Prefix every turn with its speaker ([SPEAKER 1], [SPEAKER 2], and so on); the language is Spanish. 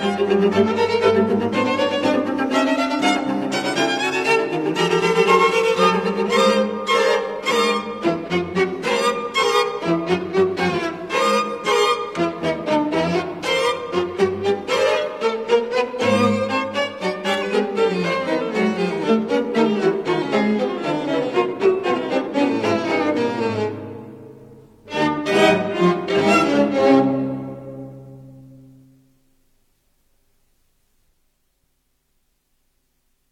[SPEAKER 1] you.